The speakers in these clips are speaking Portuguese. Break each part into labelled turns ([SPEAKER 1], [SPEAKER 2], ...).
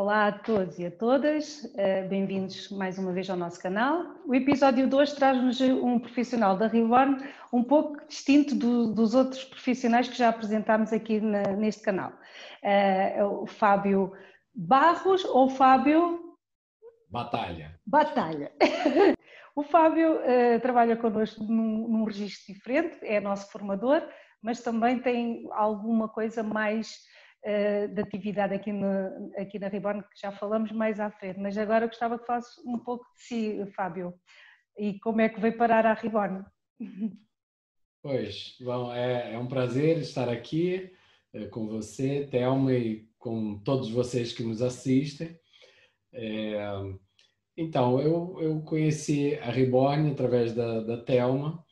[SPEAKER 1] Olá a todos e a todas, eh, bem-vindos mais uma vez ao nosso canal. O episódio de hoje traz-nos um profissional da Reborn um pouco distinto do, dos outros profissionais que já apresentámos aqui na, neste canal. Uh, o Fábio Barros ou Fábio?
[SPEAKER 2] Batalha.
[SPEAKER 1] Batalha. o Fábio uh, trabalha connosco num, num registro diferente, é nosso formador, mas também tem alguma coisa mais de atividade aqui, no, aqui na Reborn, que já falamos mais à frente, mas agora gostava que falasse um pouco de si, Fábio, e como é que veio parar à Reborn.
[SPEAKER 2] Pois, bom, é, é um prazer estar aqui é, com você, Thelma, e com todos vocês que nos assistem. É, então, eu, eu conheci a Reborn através da, da Thelma,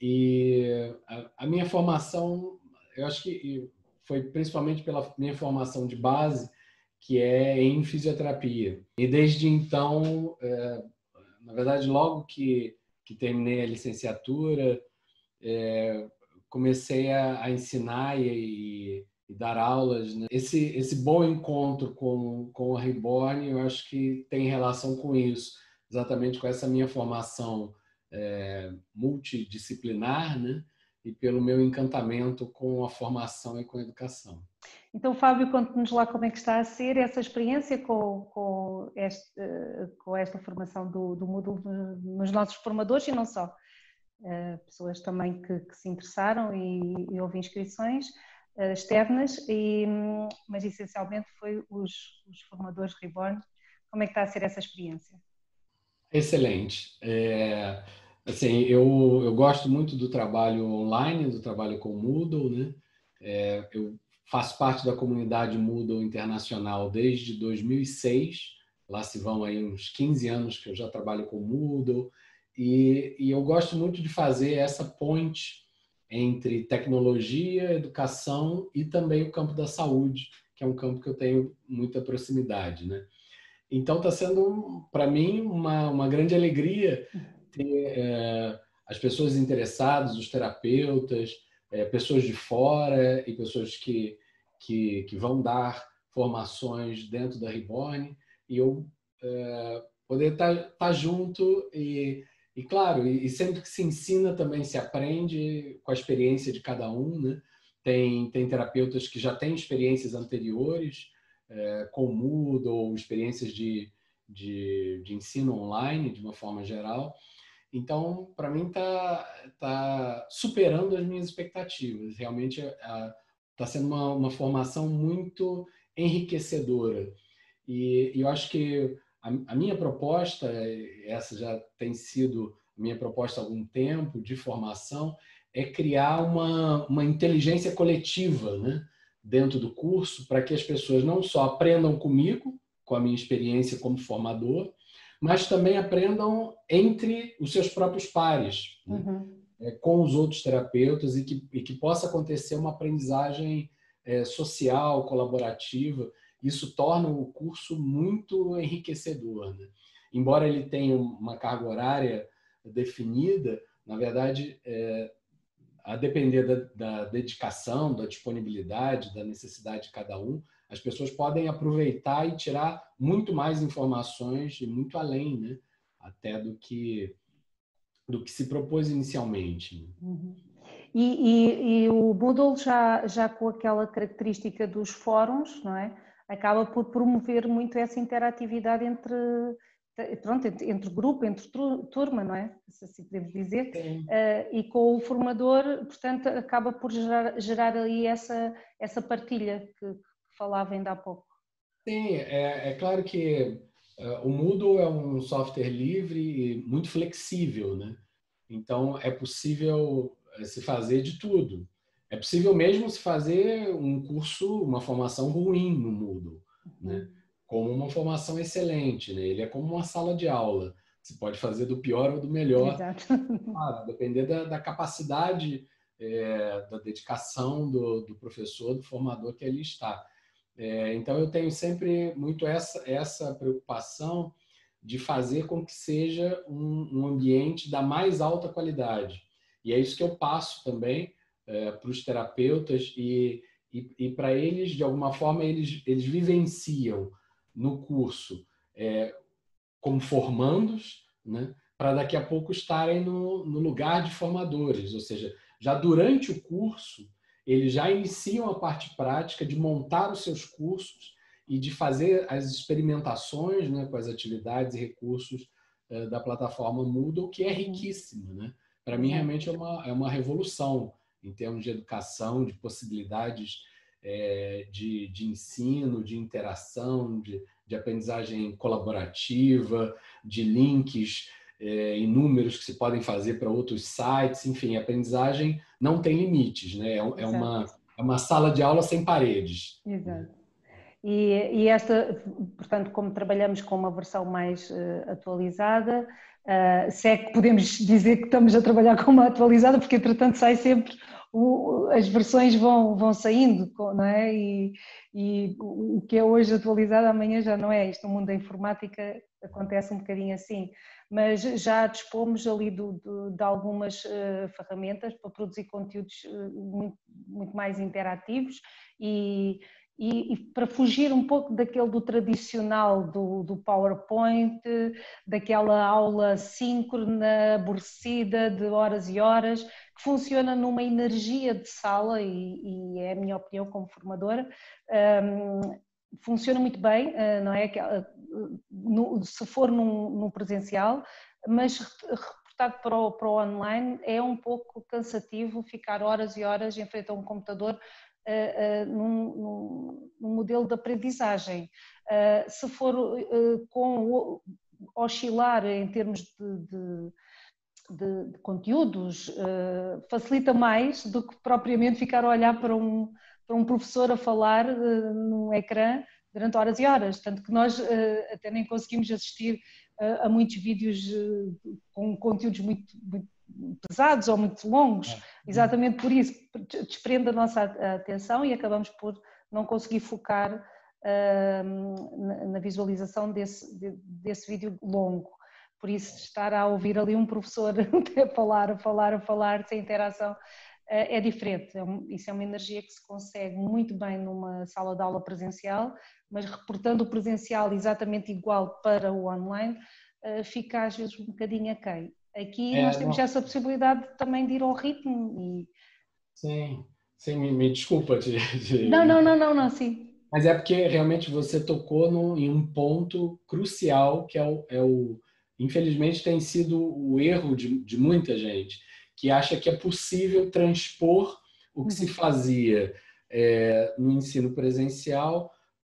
[SPEAKER 2] e a, a minha formação, eu acho que foi principalmente pela minha formação de base, que é em fisioterapia. E desde então, é, na verdade, logo que, que terminei a licenciatura, é, comecei a, a ensinar e, e, dar aulas. Né? Esse, esse bom encontro com, com o Reborn, eu acho que tem relação com isso, exatamente com essa minha formação é, multidisciplinar, né? E pelo meu encantamento com a formação e com a educação.
[SPEAKER 1] Então, Fábio, conte-nos lá como é que está a ser essa experiência com, com, este, com esta formação do, do Moodle nos nossos formadores e não só. Uh, pessoas também que, que, se interessaram e, e houve inscrições uh, externas, e, mas essencialmente foi os, os, formadores Reborn. Como é que está a ser essa experiência?
[SPEAKER 2] Excelente. É Assim, eu, eu gosto muito do trabalho online, do trabalho com Moodle, né? É, eu faço parte da comunidade Moodle internacional desde 2006. Lá se vão aí uns 15 anos que eu já trabalho com Moodle. E, e eu gosto muito de fazer essa ponte entre tecnologia, educação e também o campo da saúde, que é um campo que eu tenho muita proximidade, né? Então está sendo para mim uma, uma grande alegria é, as pessoas interessadas, os terapeutas, é, pessoas de fora e pessoas que, que, que, vão dar formações dentro da Reborn e eu é, poder estar tá, tá junto e, e claro, e, e, sempre que se ensina também se aprende com a experiência de cada um, né? Tem, tem terapeutas que já têm experiências anteriores é, com Moodle experiências de, de, de ensino online, de uma forma geral, então, para mim, está tá superando as minhas expectativas. Realmente está sendo uma, uma formação muito enriquecedora. E, e eu acho que a, a, minha proposta, essa já tem sido a minha proposta há algum tempo de formação, é criar uma, uma inteligência coletiva né, dentro do curso para que as pessoas não só aprendam comigo, com a minha experiência como formador, mas também aprendam entre os seus próprios pares, né? uhum. é, com os outros terapeutas e que, e que possa acontecer uma aprendizagem é, social, colaborativa. Isso torna o curso muito enriquecedor. Né? Embora ele tenha uma carga horária definida, na verdade, é, a depender da, da dedicação, da disponibilidade, da necessidade de cada um, as pessoas podem aproveitar e tirar muito mais informações e muito além, né? Até do que do que se propôs inicialmente. Né?
[SPEAKER 1] Uhum. E, e, e, o Moodle já, já com aquela característica dos fóruns, não é? Acaba por promover muito essa interatividade entre, pronto, entre, entre grupo, entre turma, não é? Se assim podemos dizer. Uh, e com o formador, portanto, acaba por gerar, gerar ali essa, essa partilha que, falava ainda há pouco.
[SPEAKER 2] Sim, é, é claro que uh, o Moodle é um software livre e muito flexível, né? Então, é possível eh, se fazer de tudo. É possível mesmo se fazer um curso, uma formação ruim no Moodle, né? Como uma formação excelente, né? Ele é como uma sala de aula. Você pode fazer do pior ou do melhor. Exato. Claro, depender da, da capacidade, é, da dedicação do, do professor, do formador que ali está. É, então, eu tenho sempre muito essa, essa preocupação de fazer com que seja um, um ambiente da mais alta qualidade. E é isso que eu passo também é, para os terapeutas e, e, e para eles, de alguma forma, eles, eles vivenciam no curso é, como formandos, né? para daqui a pouco estarem no, no lugar de formadores, ou seja, já durante o curso, eles já iniciam a parte prática de montar os seus cursos e de fazer as experimentações né, com as atividades e recursos eh, da plataforma Moodle, que é riquíssima. Né? Para mim, realmente é uma, é uma revolução em termos de educação, de possibilidades é, de, de ensino, de interação, de, de aprendizagem colaborativa, de links é, inúmeros que se podem fazer para outros sites, enfim, a aprendizagem não tem limites, né? É, é uma, é uma sala de aula sem paredes.
[SPEAKER 1] Exato. E, e, esta, portanto, como trabalhamos com uma versão mais uh, atualizada, uh, se é que podemos dizer que estamos a trabalhar com uma atualizada, porque entretanto sai sempre o, as versões vão, vão saindo, não é? E, e, o que é hoje atualizado amanhã já não é. Isto no mundo da informática acontece um bocadinho assim. Mas já dispomos ali do, do, de algumas uh, ferramentas para produzir conteúdos uh, muito, muito mais interativos e, e, e, para fugir um pouco daquele do tradicional do, do, PowerPoint, daquela aula síncrona, aborrecida de horas e horas, que funciona numa energia de sala, e, e é a minha opinião como formadora, um, funciona muito bem, uh, não é? No, se for num, num, presencial, mas reportado para o, para o online é um pouco cansativo ficar horas e horas em frente a um computador uh, num, num, modelo de aprendizagem. se for com oscilar em termos de, de de, de conteúdos uh, facilita mais do que propriamente ficar a olhar para um, para um professor a falar uh, num ecrã durante horas e horas. Tanto que nós uh, até nem conseguimos assistir a muitos vídeos com conteúdos muito, muito pesados ou muito longos, é. exatamente por isso, desprende a nossa atenção e acabamos por não conseguir focar uh, na visualização desse, desse vídeo longo. Por isso, estar a ouvir ali um professor a falar, a falar, a falar, sem interação, eh, é diferente. É isso é uma energia que se consegue muito bem numa sala de aula presencial, mas reportando o presencial exatamente igual para o online, eh, fica às vezes um bocadinho aquém. Aqui é, nós temos não... essa possibilidade também de ir ao ritmo e...
[SPEAKER 2] Sim, sim, me, me desculpa. De, de...
[SPEAKER 1] Não, não, não, não, não, sim.
[SPEAKER 2] Mas é porque realmente você tocou no, em um ponto crucial que é o, é o, infelizmente tem sido o erro de, de muita gente, que acha que é possível transpor o que se uhum. fazia é, no ensino presencial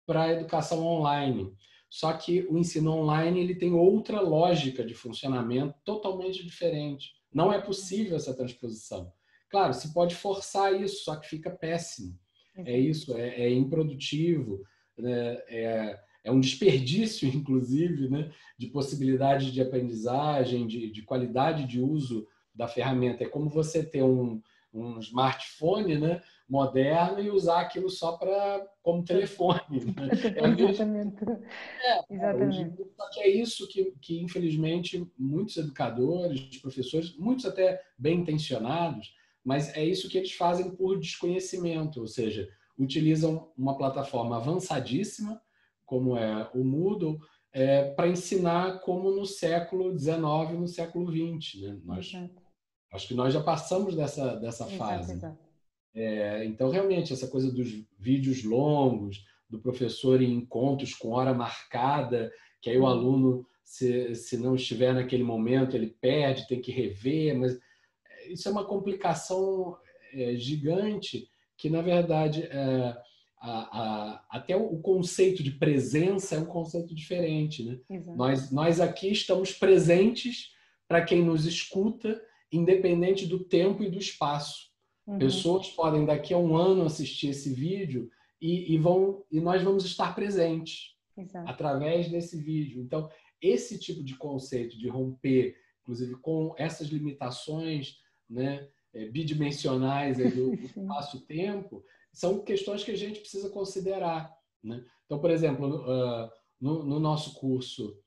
[SPEAKER 2] para a educação online. Só que o ensino online ele tem outra lógica de funcionamento totalmente diferente. Não é possível essa transposição. Claro, se pode forçar isso, só que fica péssimo. É isso, é, é improdutivo, né? é, é um desperdício, inclusive, né, de possibilidades de aprendizagem, de, de, qualidade de uso da ferramenta. É como você ter um, um smartphone né, moderno e usar aquilo só para como telefone. Né?
[SPEAKER 1] Exatamente.
[SPEAKER 2] É, Exatamente. Só que é isso que, que, infelizmente, muitos educadores, professores, muitos até bem intencionados, mas é isso que eles fazem por desconhecimento, ou seja, utilizam uma plataforma avançadíssima como é o Moodle, é, para ensinar como no século XIX, no século XX. Né? Nós, acho que nós já passamos dessa, dessa fase. Exato. É, então, realmente, essa coisa dos vídeos longos, do professor em encontros com hora marcada, que aí o uhum. aluno, se, se não estiver naquele momento, ele perde, tem que rever, mas isso é uma complicação é, gigante que, na verdade, é, a, a, até o conceito de presença é um conceito diferente. Né? Nós, nós aqui estamos presentes para quem nos escuta, independente do tempo e do espaço. Uhum. Pessoas podem daqui a um ano assistir esse vídeo e, e vão e nós vamos estar presentes Exato. através desse vídeo. Então, esse tipo de conceito de romper, inclusive com essas limitações né, é, bidimensionais do espaço-tempo, são questões que a gente precisa considerar. Né? Então, por exemplo, no, no, nosso curso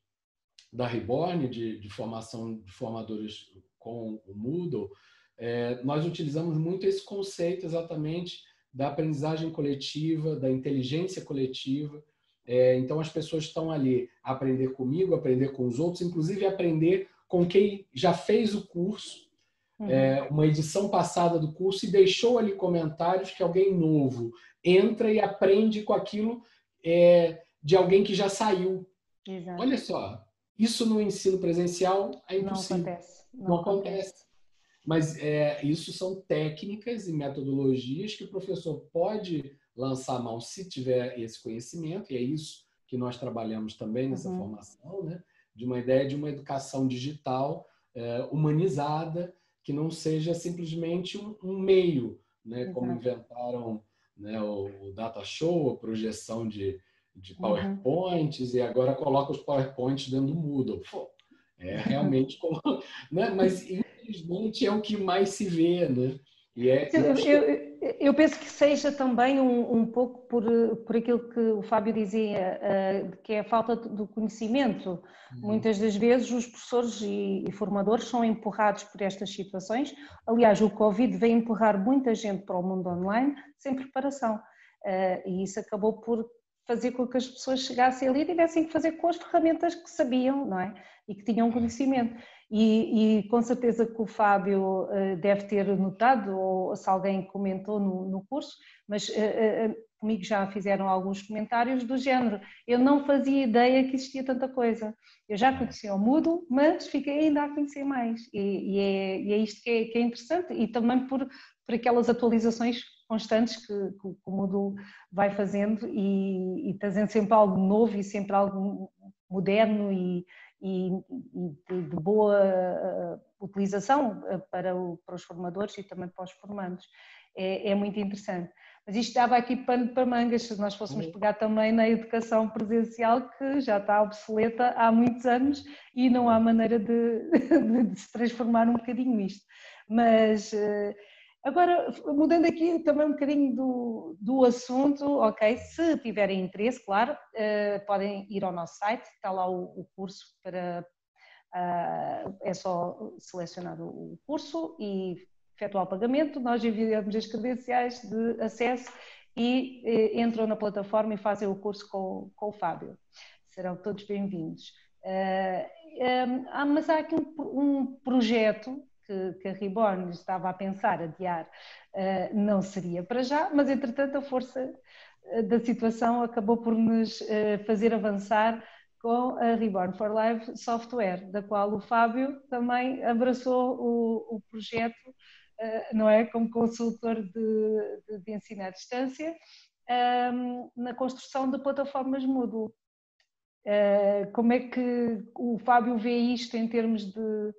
[SPEAKER 2] da Reborn, de, de, formação de formadores com o Moodle, é, nós utilizamos muito esse conceito exatamente da aprendizagem coletiva, da inteligência coletiva, É, então as pessoas estão ali a aprender comigo, aprender com os outros, inclusive aprender com quem já fez o curso, uhum. é, uma edição passada do curso e deixou ali comentários que alguém novo entra e aprende com aquilo é, de alguém que já saiu. Exato. Olha só, isso no ensino presencial é impossível. Não acontece. Não, Não acontece. acontece. Mas é, isso são técnicas e metodologias que o professor pode lançar a mão se tiver esse conhecimento, e é isso que nós trabalhamos também nessa uhum. formação, né? de uma ideia de uma educação digital é, humanizada, que não seja simplesmente um, um meio, né? como inventaram né, o, o data show, a projeção de, de uhum. PowerPoints, uhum. e agora coloca os PowerPoints dentro do Moodle. Pô, é realmente como. Né? Mas, infelizmente, é o que mais se vê, né?
[SPEAKER 1] E é, eu, eu, eu, penso que seja também um, um, pouco por, por aquilo que o Fábio dizia, uh, que é a falta do conhecimento. Uhum. Muitas das vezes os professores e, e, formadores são empurrados por estas situações. Aliás, o Covid veio empurrar muita gente para o mundo online sem preparação. Uh, e isso acabou por fazer com que as pessoas chegassem ali e tivessem que fazer com as ferramentas que sabiam, não é? E que tinham conhecimento. E, e com certeza que o Fábio uh, deve ter notado, ou se alguém comentou no, no curso, mas uh, uh, comigo já fizeram alguns comentários do género. Eu não fazia ideia que existia tanta coisa. Eu já conhecia o Moodle, mas fiquei ainda a conhecer mais. E, e, é, e é, isto que é, que é, interessante. E também por, por aquelas atualizações constantes que, que, o Moodle vai fazendo e, e trazendo sempre algo novo e sempre algo moderno e, e, de, de, boa uh, utilização uh, para, o, para, os formadores e também para os formandos. É, é, muito interessante. Mas isto dava aqui pano para mangas, se nós fôssemos pegar também na educação presencial, que já está obsoleta há muitos anos e não há maneira de, de se transformar um bocadinho isto. Mas uh, Agora, mudando aqui também um bocadinho do, do assunto, ok, se tiverem interesse, claro, uh, podem ir ao nosso site, está lá o, o curso para, uh, é só selecionar o curso e efetuar o pagamento, nós enviamos as credenciais de acesso e uh, entram na plataforma e fazem o curso com, com o Fábio. Serão todos bem-vindos. Um, mas há aqui um, um projeto que, que a Reborn estava a pensar adiar uh, não seria para já, mas entretanto a força eh, da situação acabou por nos uh, fazer avançar com a Reborn for Life Software, da qual o Fábio também abraçou o, o projeto, não é, como consultor de, de, de ensino à distância, ehm, na construção de plataformas Moodle. Como é que o Fábio vê isto em termos de,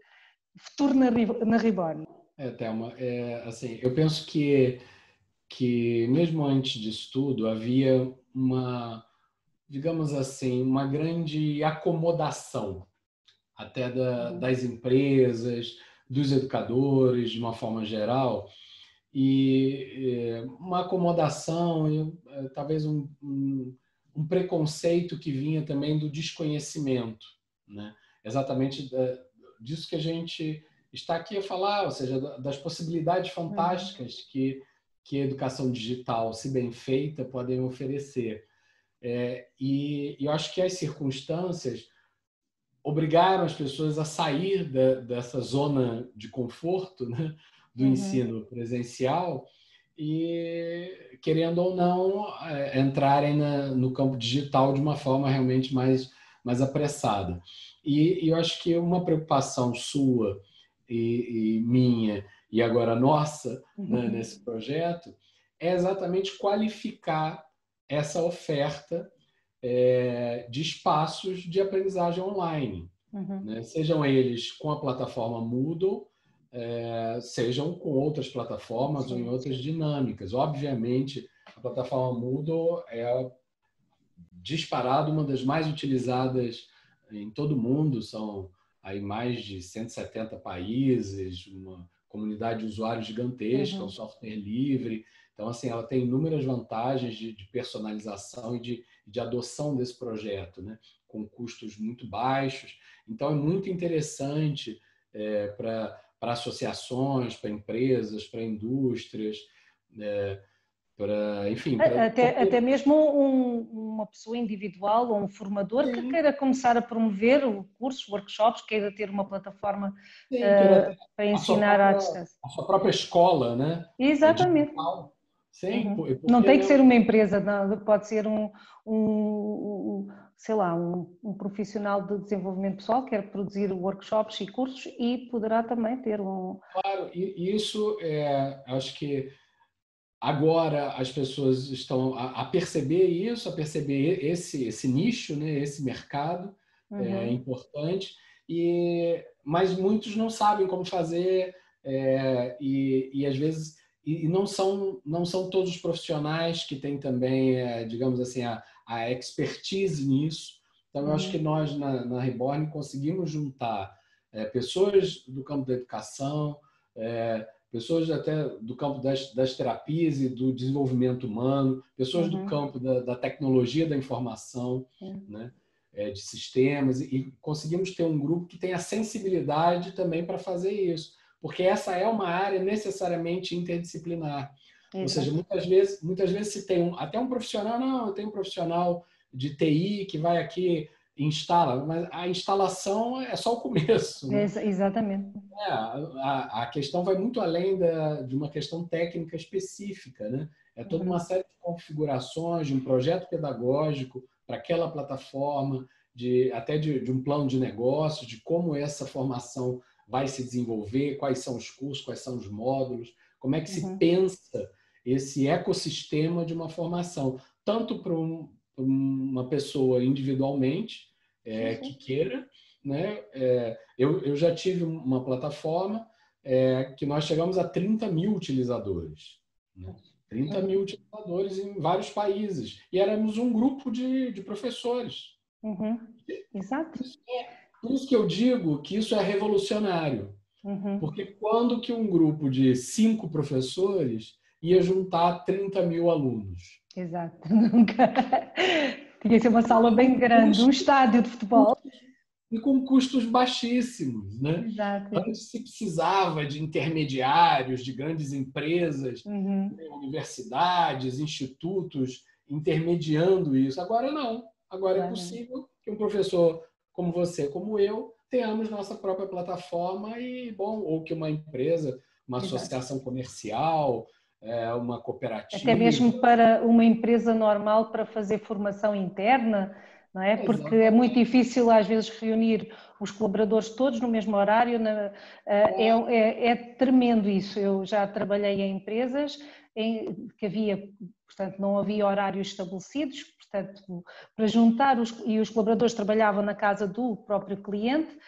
[SPEAKER 1] futuro na, na Reborn?
[SPEAKER 2] É, Thelma, é, assim, eu penso que, que mesmo antes disso tudo havia uma, digamos assim, uma grande acomodação até da, das empresas, dos educadores, de uma forma geral, e é, uma acomodação, é, talvez um, um, um, preconceito que vinha também do desconhecimento, né? exatamente disso que a gente está aqui a falar, ou seja, das possibilidades fantásticas uhum. que, que a educação digital, se bem feita, podem oferecer. É, e, e, eu acho que as circunstâncias obrigaram as pessoas a sair da, dessa zona de conforto né, do uhum. ensino presencial e, querendo ou não, é, entrarem na, no campo digital de uma forma realmente mais, mais apressada. E, e eu acho que uma preocupação sua e, e minha, e agora nossa, né, uhum. nesse projeto, é exatamente qualificar essa oferta é, de espaços de aprendizagem online. Uhum. Né? Sejam eles com a plataforma Moodle, é, sejam com outras plataformas Sim. ou em outras dinâmicas. Obviamente, a plataforma Moodle é disparado uma das mais utilizadas em todo o mundo, são aí mais de 170 países, uma comunidade de usuários gigantesca, uhum. um software livre. Então, assim, ela tem inúmeras vantagens de, de personalização e de, de, adoção desse projeto, né? com custos muito baixos. Então, é muito interessante é, para associações, para empresas, para indústrias, é, para, enfim.
[SPEAKER 1] Para... Até, até mesmo um, uma pessoa individual ou um formador Sim. que queira começar a promover cursos, workshops, queira ter uma plataforma Sim, uh, para ensinar própria, à distância.
[SPEAKER 2] A sua própria escola, né?
[SPEAKER 1] Exatamente. Sim, uhum. Não tem que ser uma empresa, não, pode ser um, um, sei lá, um, um, profissional de desenvolvimento pessoal que quer produzir workshops e cursos e poderá também ter um.
[SPEAKER 2] Claro, e isso é, acho que Agora as pessoas estão a, a, perceber isso, a perceber esse, esse nicho, né, esse mercado é uhum. é importante, e, mas muitos não sabem como fazer é, e, e às vezes e não são não são todos os profissionais que têm também, é, digamos assim, a, a expertise nisso. Então, eu acho uhum. que nós na, na Reborn conseguimos juntar é, pessoas do campo da educação, é, pessoas até do campo das, das terapias e do desenvolvimento humano, pessoas uhum. do campo da, da, tecnologia da informação, uhum. né? É, de sistemas, e conseguimos ter um grupo que tenha sensibilidade também para fazer isso, porque essa é uma área necessariamente interdisciplinar. Exato. Ou seja, muitas vezes, muitas vezes se tem um, até um profissional, não, eu tenho um profissional de TI que vai aqui instala, mas a instalação é só o começo.
[SPEAKER 1] Né? exatamente.
[SPEAKER 2] É, a, a, questão vai muito além da, de uma questão técnica específica, né? É toda uma uhum. série de configurações de um projeto pedagógico para aquela plataforma, de até de, de um plano de negócio, de como essa formação vai se desenvolver, quais são os cursos, quais são os módulos, como é que uhum. se pensa esse ecossistema de uma formação, tanto para um, uma pessoa individualmente é, que queira. Né? É, eu, eu já tive uma plataforma é, que nós chegamos a 30 mil utilizadores. Né? 30 mil utilizadores em vários países. E éramos um grupo de, de professores.
[SPEAKER 1] Uhum. Exato.
[SPEAKER 2] Por isso que eu digo que isso é revolucionário. Uhum. Porque quando que um grupo de cinco professores ia juntar 30 mil alunos?
[SPEAKER 1] Exato, nunca. Tinha que ser uma sala bem grande, um estádio de futebol.
[SPEAKER 2] E com custos baixíssimos, né?
[SPEAKER 1] Exato.
[SPEAKER 2] Antes se precisava de intermediários, de grandes empresas, uhum. Né, universidades, institutos intermediando isso. Agora não. Agora é possível que um professor como você, como eu, tenhamos nossa própria plataforma e, bom, ou que uma empresa, uma Exato. associação comercial, uma cooperativa.
[SPEAKER 1] Até mesmo para uma empresa normal para fazer formação interna, não é? Porque é muito difícil às vezes reunir os colaboradores todos no mesmo horário. Na, é, é, é, tremendo isso. Eu já trabalhei em empresas em que havia, portanto, não havia horários estabelecidos, portanto, para juntar os, e os colaboradores trabalhavam na casa do próprio cliente, eh,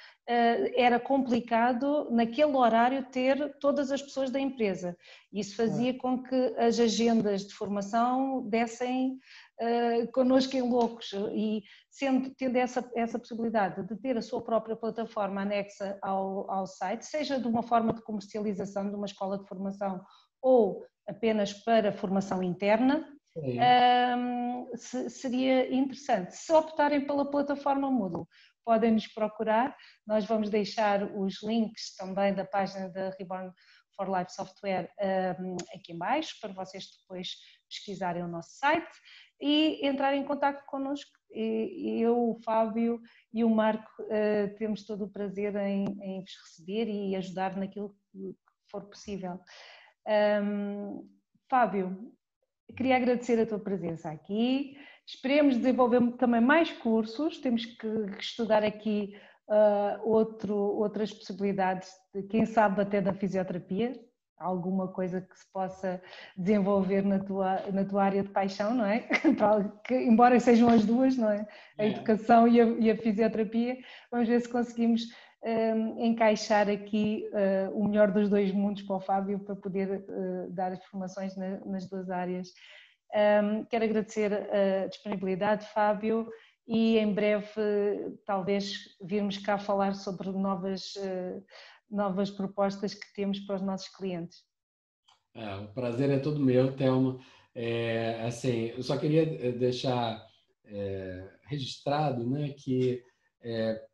[SPEAKER 1] era complicado naquele horário ter todas as pessoas da empresa. Isso fazia com que as agendas de formação dessem uh, connosco em loucos e sendo, tendo essa, essa possibilidade de ter a sua própria plataforma anexa ao, ao site, seja de uma forma de comercialização de uma escola de formação ou apenas para formação interna, um, ehm, seria interessante. Se optarem pela plataforma Moodle, podem nos procurar. Nós vamos deixar os links também da página da Reborn for Life Software um, aqui embaixo para vocês depois pesquisarem o nosso site e entrarem em contato connosco. E, eu, o Fábio e o Marco uh, temos todo o prazer em, em, vos receber e ajudar naquilo que for possível. Um, Fábio, queria agradecer a tua presença aqui. Esperemos desenvolver também mais cursos, temos que estudar aqui uh, outro, outras possibilidades, de, quem sabe até da fisioterapia, alguma coisa que se possa desenvolver na tua, na tua área de paixão, não é? que, embora sejam as duas, não é? A é. educação e a, e a, fisioterapia, vamos ver se conseguimos um, encaixar aqui uh, o melhor dos dois mundos para o Fábio para poder uh, dar as formações na, nas duas áreas um, quero agradecer a disponibilidade, Fábio, e em breve talvez virmos cá falar sobre novas, uh, novas propostas que temos para os nossos clientes.
[SPEAKER 2] É, o prazer é todo meu, Thelma. É, assim, eu só queria eh, deixar é, registrado né, que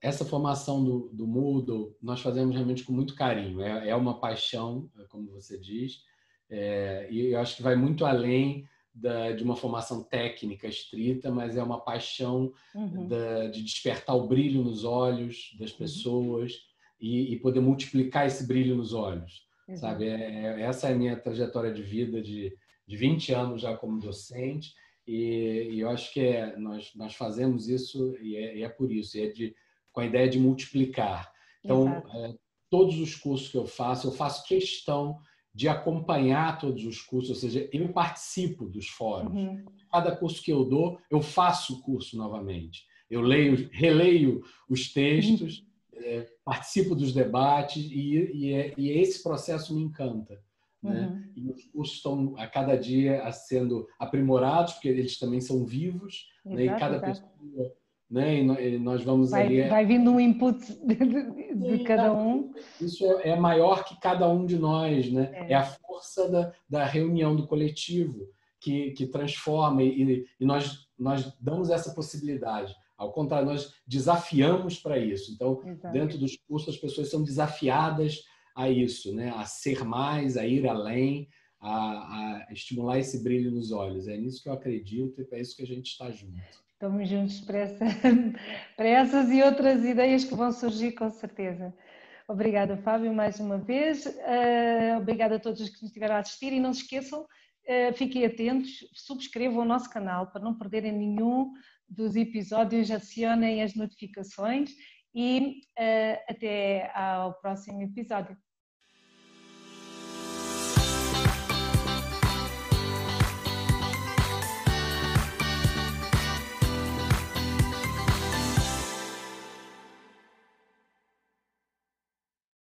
[SPEAKER 2] essa formação do, do Moodle nós fazemos realmente com muito carinho. É, é uma paixão, como você diz, É, e eu acho que vai muito além da, de uma formação técnica estrita, mas é uma paixão uhum. da, de despertar o brilho nos olhos das uhum. pessoas uhum. e, e, poder multiplicar esse brilho nos olhos, uhum. sabe? É, é, essa é a minha trajetória de vida de, de 20 anos já como docente e, e eu acho que é, nós, nós fazemos isso e é, é por isso, é de, com a ideia de multiplicar. Então, é, todos os cursos que eu faço, eu faço questão de acompanhar todos os cursos, ou seja, eu participo dos fóruns. Uhum. Cada curso que eu dou, eu faço o curso novamente. Eu leio, releio os textos, uhum. é, participo dos debates e, e, é, e, esse processo me encanta. Né? Uhum. E os cursos estão a cada dia sendo aprimorados, porque eles também são vivos, exato, né? e cada exato. pessoa né? E nós vamos
[SPEAKER 1] vai,
[SPEAKER 2] ali.
[SPEAKER 1] É vai vindo um input de, de Sim, cada um.
[SPEAKER 2] Isso é, é, maior que cada um de nós, né? É, é a força da, da reunião do coletivo que, que transforma e, e nós, nós damos essa possibilidade. Ao contrário, nós desafiamos para isso. Então, Exato. dentro dos cursos, as pessoas são desafiadas a isso, né? A ser mais, a ir além, a, a estimular esse brilho nos olhos. É nisso que eu acredito e é isso que a gente está junto.
[SPEAKER 1] Estamos juntos para, essa, para essas e outras ideias que vão surgir com certeza. Obrigada, Fábio, mais uma vez. Uh, obrigada a todos os que nos estiveram a assistir e não se esqueçam, uh, fiquem atentos, subscrevam o nosso canal para não perderem nenhum dos episódios, acionem as notificações e uh, até ao próximo episódio.